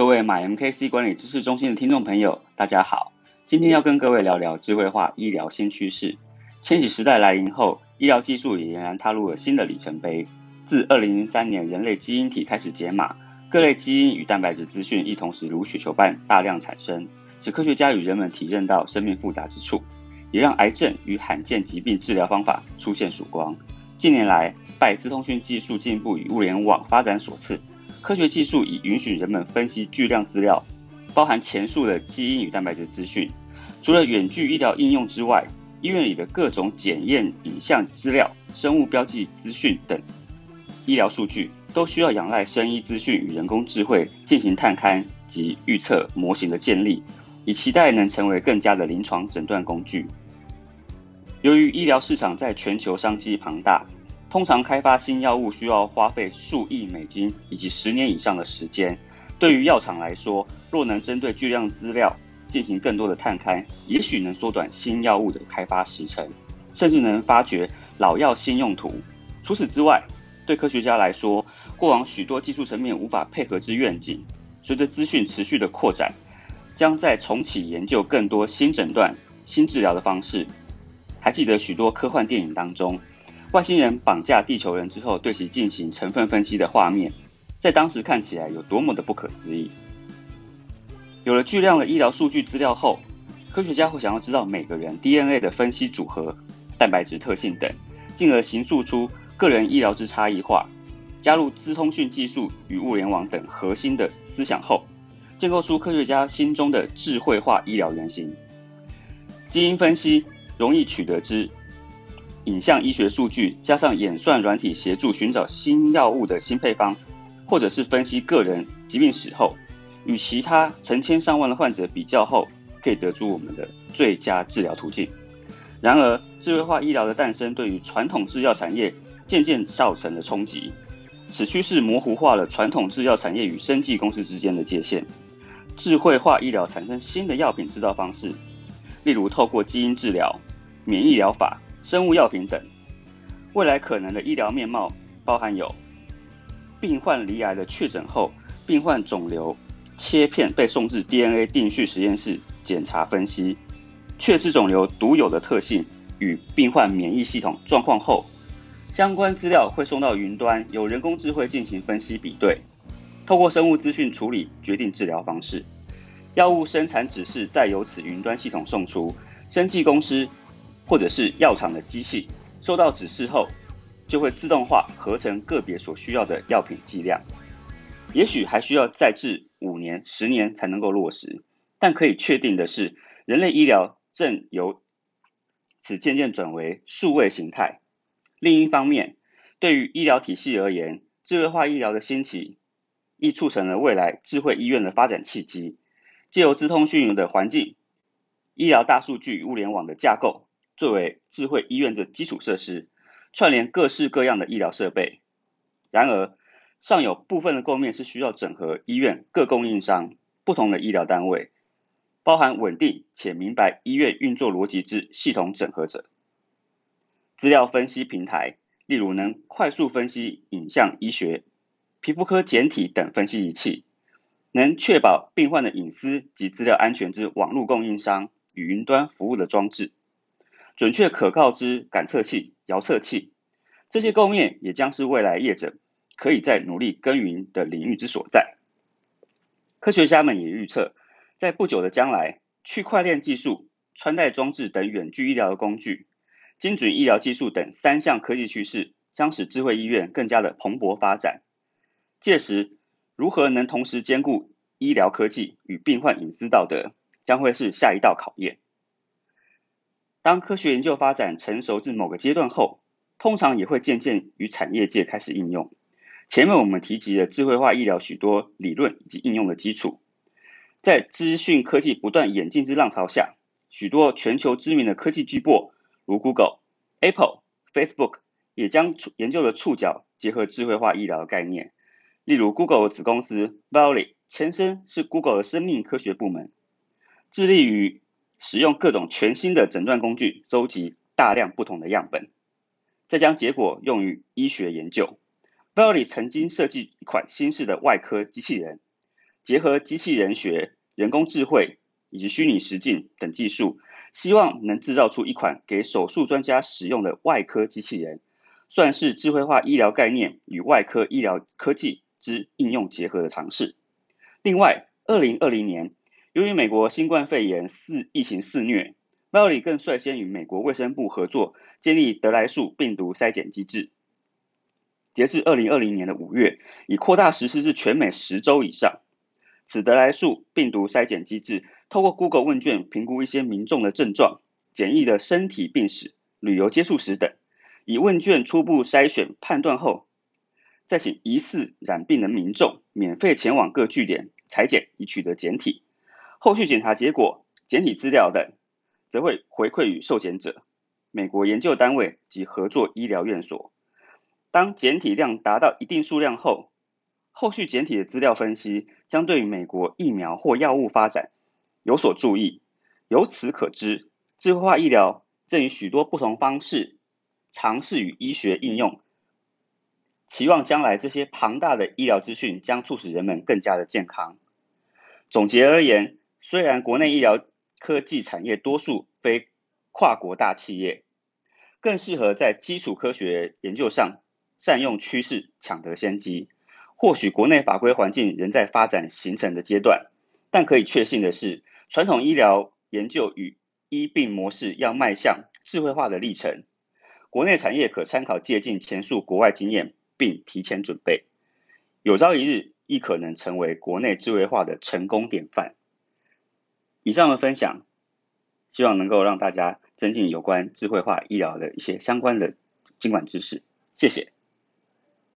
各位买 MKC 管理知识中心的听众朋友，大家好。今天要跟各位聊聊智慧化医疗新趋势。千禧时代来临后，医疗技术也俨然踏入了新的里程碑。自2003年人类基因体开始解码，各类基因与蛋白质资讯亦同时如雪球般大量产生，使科学家与人们体认到生命复杂之处，也让癌症与罕见疾病治疗方法出现曙光。近年来，拜资通讯技术进步与物联网发展所赐。科学技术已允许人们分析巨量资料，包含前述的基因与蛋白质资讯。除了远距医疗应用之外，医院里的各种检验影像资料、生物标记资讯等医疗数据，都需要仰赖生医资讯与人工智慧进行探勘及预测模型的建立，以期待能成为更加的临床诊断工具。由于医疗市场在全球商机庞大。通常开发新药物需要花费数亿美金以及十年以上的时间。对于药厂来说，若能针对巨量资料进行更多的探勘，也许能缩短新药物的开发时程，甚至能发掘老药新用途。除此之外，对科学家来说，过往许多技术层面无法配合之愿景，随着资讯持续的扩展，将在重启研究更多新诊断、新治疗的方式。还记得许多科幻电影当中。外星人绑架地球人之后，对其进行成分分析的画面，在当时看起来有多么的不可思议。有了巨量的医疗数据资料后，科学家会想要知道每个人 DNA 的分析组合、蛋白质特性等，进而形塑出个人医疗之差异化。加入资通讯技术与物联网等核心的思想后，建构出科学家心中的智慧化医疗原型。基因分析容易取得之。影像医学数据加上演算软体协助寻找新药物的新配方，或者是分析个人疾病史后，与其他成千上万的患者比较后，可以得出我们的最佳治疗途径。然而，智慧化医疗的诞生对于传统制药产业渐渐造成了冲击。此趋势模糊化了传统制药产业与生技公司之间的界限。智慧化医疗产生新的药品制造方式，例如透过基因治疗、免疫疗法。生物药品等，未来可能的医疗面貌包含有：病患罹癌的确诊后，病患肿瘤切片被送至 DNA 定序实验室检查分析，确知肿瘤独有的特性与病患免疫系统状况后，相关资料会送到云端，由人工智慧进行分析比对，透过生物资讯处理决定治疗方式。药物生产指示再由此云端系统送出，生技公司。或者是药厂的机器收到指示后，就会自动化合成个别所需要的药品剂量。也许还需要再至五年、十年才能够落实，但可以确定的是，人类医疗正由此渐渐转为数位形态。另一方面，对于医疗体系而言，智慧化医疗的兴起，亦促成了未来智慧医院的发展契机。借由资通讯的环境、医疗大数据物联网的架构。作为智慧医院的基础设施，串联各式各样的医疗设备。然而，尚有部分的构面是需要整合医院各供应商、不同的医疗单位，包含稳定且明白医院运作逻辑之系统整合者。资料分析平台，例如能快速分析影像医学、皮肤科简体等分析仪器，能确保病患的隐私及资料安全之网络供应商与云端服务的装置。准确可靠之感测器、遥测器，这些构面也将是未来业者可以在努力耕耘的领域之所在。科学家们也预测，在不久的将来，区块链技术、穿戴装置等远距医疗的工具、精准医疗技术等三项科技趋势，将使智慧医院更加的蓬勃发展。届时，如何能同时兼顾医疗科技与病患隐私道德，将会是下一道考验。当科学研究发展成熟至某个阶段后，通常也会渐渐与产业界开始应用。前面我们提及了智慧化医疗许多理论以及应用的基础，在资讯科技不断演进之浪潮下，许多全球知名的科技巨擘如 Google、Apple、Facebook 也将研究的触角结合智慧化医疗的概念。例如，Google 的子公司 Valley 前身是 Google 的生命科学部门，致力于。使用各种全新的诊断工具，收集大量不同的样本，再将结果用于医学研究。v a l l y 曾经设计一款新式的外科机器人，结合机器人学、人工智慧以及虚拟实境等技术，希望能制造出一款给手术专家使用的外科机器人，算是智慧化医疗概念与外科医疗科技之应用结合的尝试。另外，二零二零年，由于美国新冠肺炎肆疫情肆虐 v a l e 更率先与美国卫生部合作，建立德来数病毒筛检机制。截至二零二零年的五月，已扩大实施至全美十州以上。此德来速病毒筛检机制，透过 Google 问卷评估一些民众的症状、简易的身体病史、旅游接触史等，以问卷初步筛选判断后，再请疑似染病的民众免费前往各据点裁剪，以取得检体。后续检查结果、检体资料等，则会回馈于受检者、美国研究单位及合作医疗院所。当检体量达到一定数量后，后续检体的资料分析将对美国疫苗或药物发展有所注意。由此可知，智慧化医疗正以许多不同方式尝试与医学应用，期望将来这些庞大的医疗资讯将促使人们更加的健康。总结而言，虽然国内医疗科技产业多数非跨国大企业，更适合在基础科学研究上。善用趋势，抢得先机。或许国内法规环境仍在发展形成的阶段，但可以确信的是，传统医疗研究与医病模式要迈向智慧化的历程。国内产业可参考借鉴前述国外经验，并提前准备，有朝一日亦可能成为国内智慧化的成功典范。以上的分享，希望能够让大家增进有关智慧化医疗的一些相关的监管知识。谢谢。